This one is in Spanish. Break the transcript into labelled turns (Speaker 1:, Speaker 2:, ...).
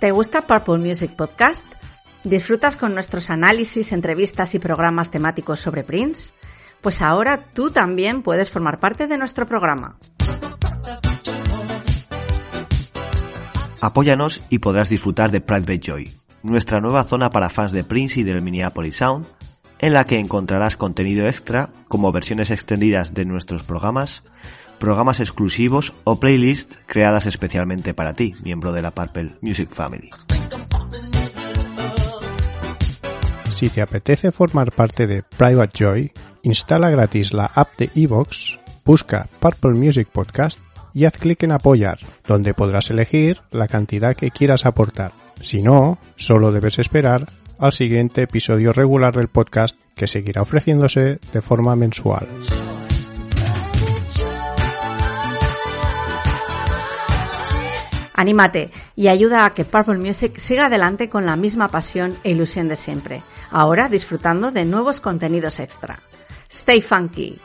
Speaker 1: ¿Te gusta Purple Music Podcast? ¿Disfrutas con nuestros análisis, entrevistas y programas temáticos sobre Prince? Pues ahora tú también puedes formar parte de nuestro programa.
Speaker 2: Apóyanos y podrás disfrutar de Private Joy, nuestra nueva zona para fans de Prince y del Minneapolis Sound, en la que encontrarás contenido extra como versiones extendidas de nuestros programas, programas exclusivos o playlists creadas especialmente para ti, miembro de la Purple Music Family.
Speaker 3: Si te apetece formar parte de Private Joy, instala gratis la app de Evox, busca Purple Music Podcast y haz clic en apoyar, donde podrás elegir la cantidad que quieras aportar. Si no, solo debes esperar al siguiente episodio regular del podcast que seguirá ofreciéndose de forma mensual.
Speaker 1: Anímate y ayuda a que Purple Music siga adelante con la misma pasión e ilusión de siempre, ahora disfrutando de nuevos contenidos extra. Stay funky.